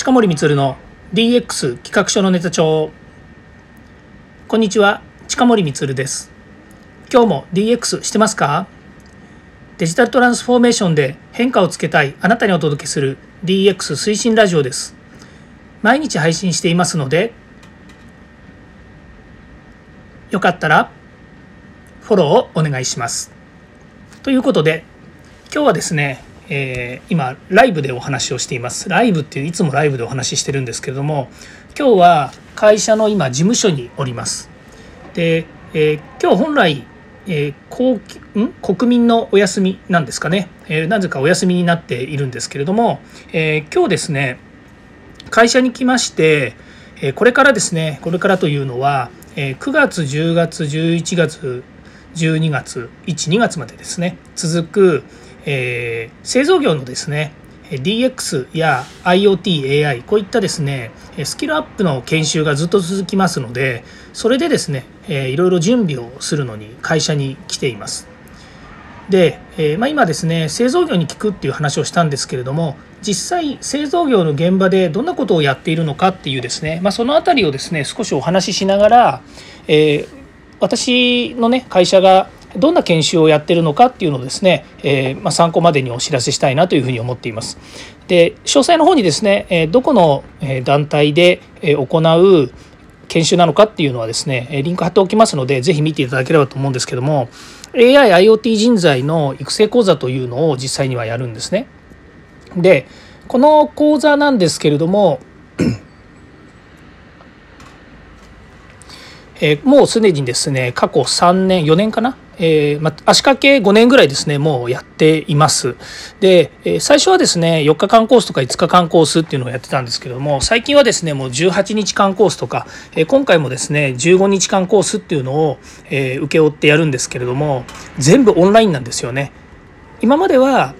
近森光の DX 企画書のネタ帳。こんにちは近森光です。今日も DX してますか？デジタルトランスフォーメーションで変化をつけたいあなたにお届けする DX 推進ラジオです。毎日配信していますのでよかったらフォローをお願いします。ということで今日はですねえー、今ライブでお話をしています。ライブっていういつもライブでお話ししてるんですけれども今日は会社の今事務所におります。で、えー、今日本来、えー、ん？国民のお休みなんですかね、え、なぜかお休みになっているんですけれども、え今日ですね会社に来まして、えこれからですねこれからというのは、え9月10月11月12月12月までですね続くえー、製造業のですね DX や IoT、AI こういったですねスキルアップの研修がずっと続きますのでそれでですね、いろいろ準備をするのに会社に来ています。で、え、まあ、今ですね製造業に聞くっていう話をしたんですけれども実際製造業の現場でどんなことをやっているのかっていうですね、まあ、その辺りをですね少しお話ししながら、えー、私のね会社がどんな研修をやってるのかっていうのをですね、えー、まあ、参考までにお知らせしたいなというふうに思っています。で詳細の方にですね、えどこの団体で行う研修なのかっていうのはですねリンク貼っておきますので是非見ていただければと思うんですけども AI、IoT 人材の育成講座というのを実際にはやるんですね。でこの講座なんですけれどもえー、もうすでにですね過去3年4年かな、えーま、足掛け5年ぐらいですねもうやっています。で、えー、最初はですね4日間コースとか5日間コースっていうのをやってたんですけども最近はですねもう18日間コースとか、えー、今回もですね15日間コースっていうのを、えー、請け負ってやるんですけれども全部オンラインなんですよね。今までは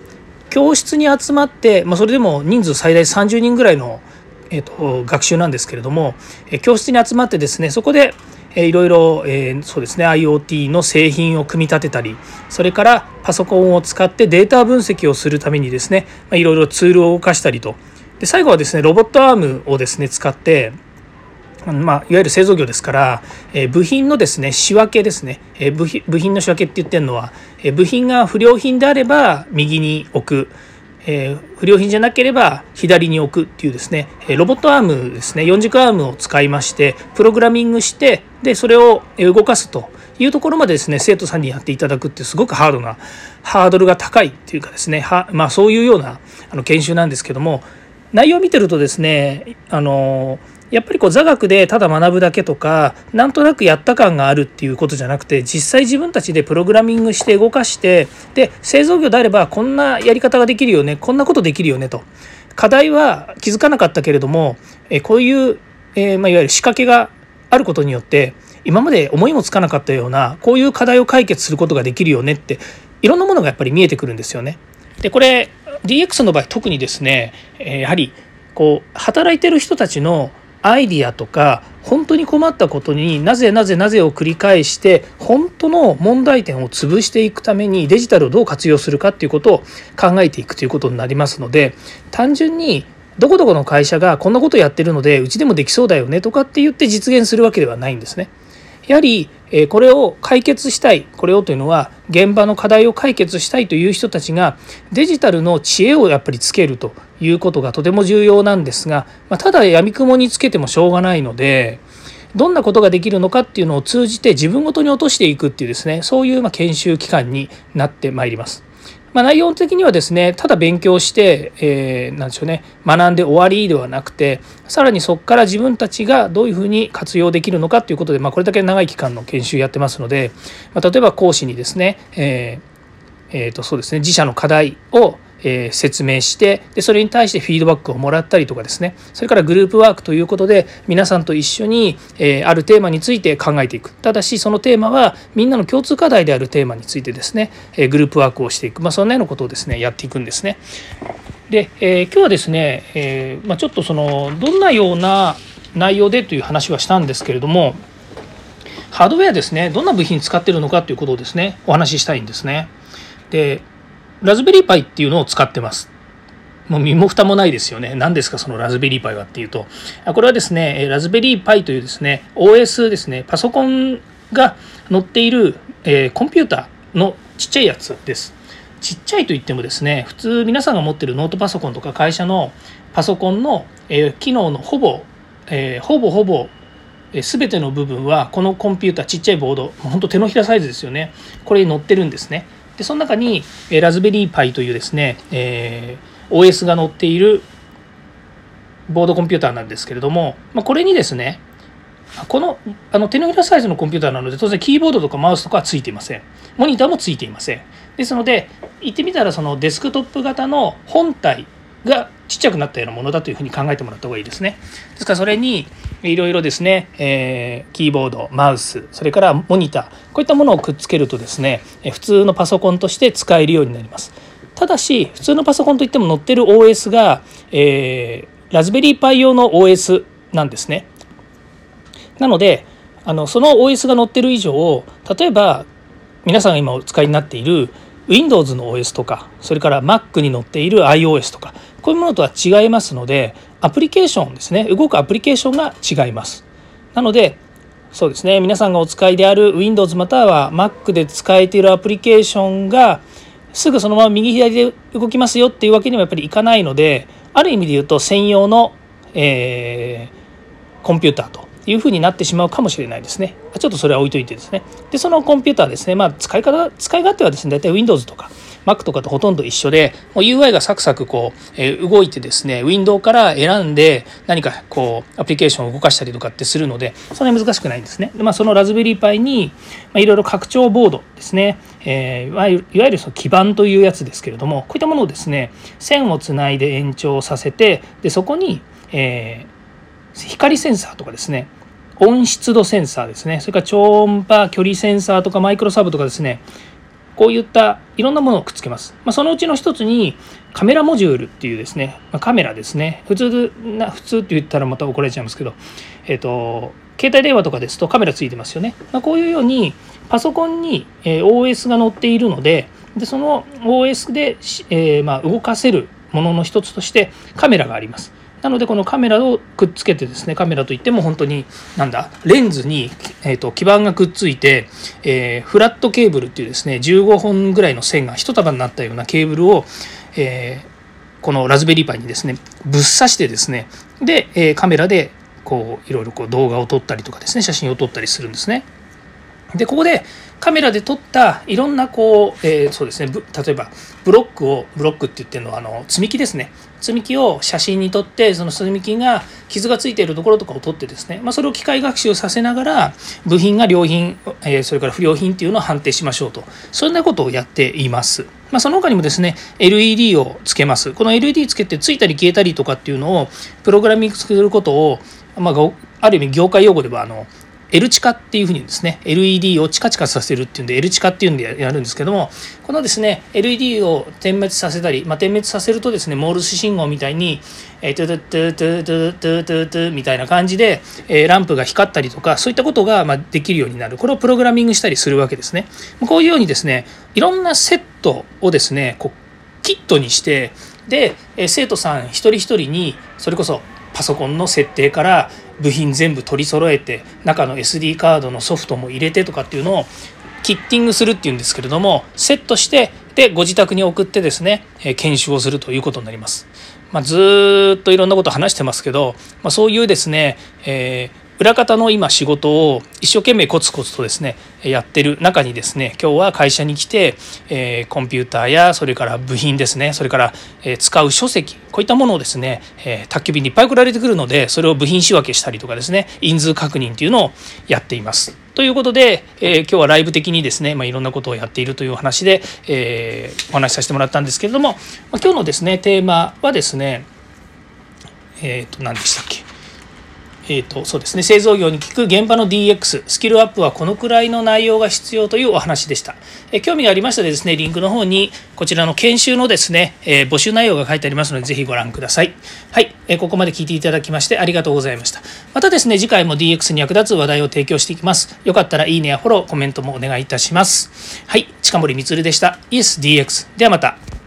教室に集まって、まあ、それでも人数最大30人ぐらいのえーと、学習なんですけれども、え教室に集まってですねそこでえいろいろ、えー、そうですね IoT の製品を組み立てたりそれからパソコンを使ってデータ分析をするためにですねいろいろツールを動かしたりと。で最後はですねロボットアームをですね使ってまあ、いわゆる製造業ですから、え部品のですね仕分けですね、え部品の仕分けって言ってるのは、え部品が不良品であれば右に置く。えー、不良品じゃなければ左に置くっていうですねロボットアームですね4軸アームを使いましてプログラミングしてでそれを動かすというところまでですね生徒さんにやっていただくってすごくハードなハードルが高いっていうかですねは、まあ、そういうようなあの研修なんですけども内容を見てるとですねあのやっぱりこう座学でただ学ぶだけとかなんとなくやった感があるっていうことじゃなくて実際自分たちでプログラミングして動かしてで製造業であればこんなやり方ができるよねこんなことできるよねと課題は気づかなかったけれどもえこういう、えー、まあ、いわゆる仕掛けがあることによって今まで思いもつかなかったようなこういう課題を解決することができるよねっていろんなものがやっぱり見えてくるんですよね。でこれ DX の場合特にですねえやはりこう働いてる人たちのアイディアとか本当に困ったことになぜなぜなぜを繰り返して本当の問題点を潰していくためにデジタルをどう活用するかっていうことを考えていくということになりますので単純にどこどこの会社がこんなことやってるのでうちでもできそうだよねとかって言って実現するわけではないんですね。やはりこれを解決したいこれをというのは現場の課題を解決したいという人たちがデジタルの知恵をやっぱりつけるということがとても重要なんですが、まただやみくもにつけてもしょうがないのでどんなことができるのかっていうのを通じて自分ごとに落としていくっていうですねそういうま研修機関になってまいります。まあ、内容的にはですねただ勉強して、えー、なんでしょうね学んで終わりではなくてさらにそこから自分たちがどういうふうに活用できるのかということで、まあ、これだけ長い期間の研修やってますので、まあ、例えば講師にですね、えーえー、とそうですね自社の課題をえ説明してでそれに対してフィードバックをもらったりとかですねそれからグループワークということで皆さんと一緒に、えあるテーマについて考えていくただしそのテーマはみんなの共通課題であるテーマについてですね、えグループワークをしていく、まあ、そんなようなことをですねやっていくんですね。で、えー、今日はですね、えー、まあ、ちょっとそのどんなような内容でという話はしたんですけれどもハードウェアですねどんな部品使ってるのかということをですねお話ししたいんですね。でラズベリーパイっていうのを使ってます。もう身も蓋もないですよね。何ですか、そのラズベリーパイはっていうと、これはですね、ラズベリーパイというですね、OS ですね、パソコンが載っている、えー、コンピューターのちっちゃいやつです。ちっちゃいといってもですね、普通皆さんが持ってるノートパソコンとか会社のパソコンの、えー、機能のほぼ、えー、ほぼほぼ全ての部分はこのコンピューターちっちゃいボードほんと手のひらサイズですよねこれに載ってるんですねでその中にえラズベリーパイというですね、えー、OS が載っているボードコンピューターなんですけれども、まあ、これにですねこのあの手のひらサイズのコンピューターなので当然キーボードとかマウスとかはついていません。モニターもついていません。ですので言ってみたらそのデスクトップ型の本体がちっちゃくなったようなものだというふうに考えてもらった方がいいですね。ですからそれにいろいろですね、えー、キーボードマウスそれからモニターこういったものをくっつけるとですね普通のパソコンとして使えるようになります。ただし普通のパソコンといっても載ってる OS が、えー、ラズベリーパイ用の OS なんですね。なのであのその OS が載ってる以上例えば皆さんが今お使いになっている Windows の OS とかそれから Mac に載っている iOS とかこういうものとは違いますのでアプリケーションですね動くアプリケーションが違いますなのでそうですね皆さんがお使いである Windows または Mac で使えているアプリケーションがすぐそのまま右左で動きますよっていうわけにもやっぱりいかないのである意味で言うと専用の、えー、コンピューターというふうになってしまうかもしれないですね。ちょっとそれは置いといてですね。で、そのコンピューターですね、まあ、使い方、使い勝手はですね、大体 Windows とか Mac とかとほとんど一緒で、もう UI がサクサクこう、えー、動いてですね、ウィンドウから選んで何かこう、アプリケーションを動かしたりとかってするので、そんなに難しくないんですね。で、まあ、そのラズベリーパイに、まあ、いろいろ拡張ボードですね、えー、いわゆるその基板というやつですけれども、こういったものをですね、線をつないで延長させて、で、そこに、えー、光センサーとかですね、温湿度センサーですねそれから超音波距離センサーとかマイクロサーブとかですねこういったいろんなものをくっつけます。まあ、そのうちの一つにカメラモジュールっていうですね、まあ、カメラですね。普通な、普通って言ったらまた怒られちゃいますけど、えっ、ー、と、携帯電話とかですとカメラついてますよね。まあ、こういうようにパソコンに OS が載っているので、でその OS で、えー、ま動かせるものの一つとしてカメラがあります。なのでこのカメラをくっつけてですねカメラといっても本当になんだレンズに、えーと、基板がくっついて、えー、フラットケーブルっていうですね15本ぐらいの線が一束になったようなケーブルを、えー、このラズベリーパイにですねぶっ刺してですねで、えー、カメラでこういろいろこう動画を撮ったりとかですね写真を撮ったりするんですね。でここでカメラで撮ったいろんなこう、えー、そうですね例えばブロックをブロックって言ってるのはあの積み木ですね。積み木を写真に撮ってその積み木が傷がついているところとかを撮ってですね、まあ、それを機械学習させながら部品が良品、えー、それから不良品っていうのを判定しましょうと。そんなことをやっています。まあ、その他にもですね LED をつけます。この LED つけてついたり消えたりとかっていうのをプログラミングすることを、まあ、ある意味業界用語ではあの L 地下っていうふうにですね。LED をチカチカさせるっていうんで L 地下っていうんでやるんですけどもこのですね LED を点滅させたり、まあ、点滅させるとですねモールス信号みたいにえトゥトゥトゥトゥトゥトゥトゥトゥみたいな感じで、えランプが光ったりとかそういったことがまできるようになるこれをプログラミングしたりするわけですねこういうようにですねいろんなセットをですねこうキットにしてで生徒さん一人一人にそれこそパソコンの設定から部品全部取り揃えて中の SD カードのソフトも入れてとかっていうのをキッティングするっていうんですけれどもセットしてでご自宅に送ってですね研修をするということになります。まあ、ずっといろんなこと話してますけど、まあ、そういうですね、えー裏方の今仕事を一生懸命コツコツとですねやってる中にですね今日は会社に来て、えー、コンピューターやそれから部品ですねそれから、えー、使う書籍こういったものをですね、えー、宅急便にいっぱい送られてくるのでそれを部品仕分けしたりとかですね人数確認っていうのをやっています。ということで、え、今日はライブ的にですね、まあ、いろんなことをやっているというお話で、え、お話しさせてもらったんですけれども、まあ、今日のですねテーマはですねえっ、と何でしたっけ？えーと、そうですね。製造業に効く現場の DX スキルアップはこのくらいの内容が必要というお話でした、え興味がありましたらですねリンクの方にこちらの研修のですね、えー、募集内容が書いてありますのでぜひご覧ください。はい、えー、ここまで聞いていただきましてありがとうございました。またですね次回も DX に役立つ話題を提供していきます。よかったらいいねやフォローコメントもお願いいたします。はい。近森光でした。ESDX ではまた。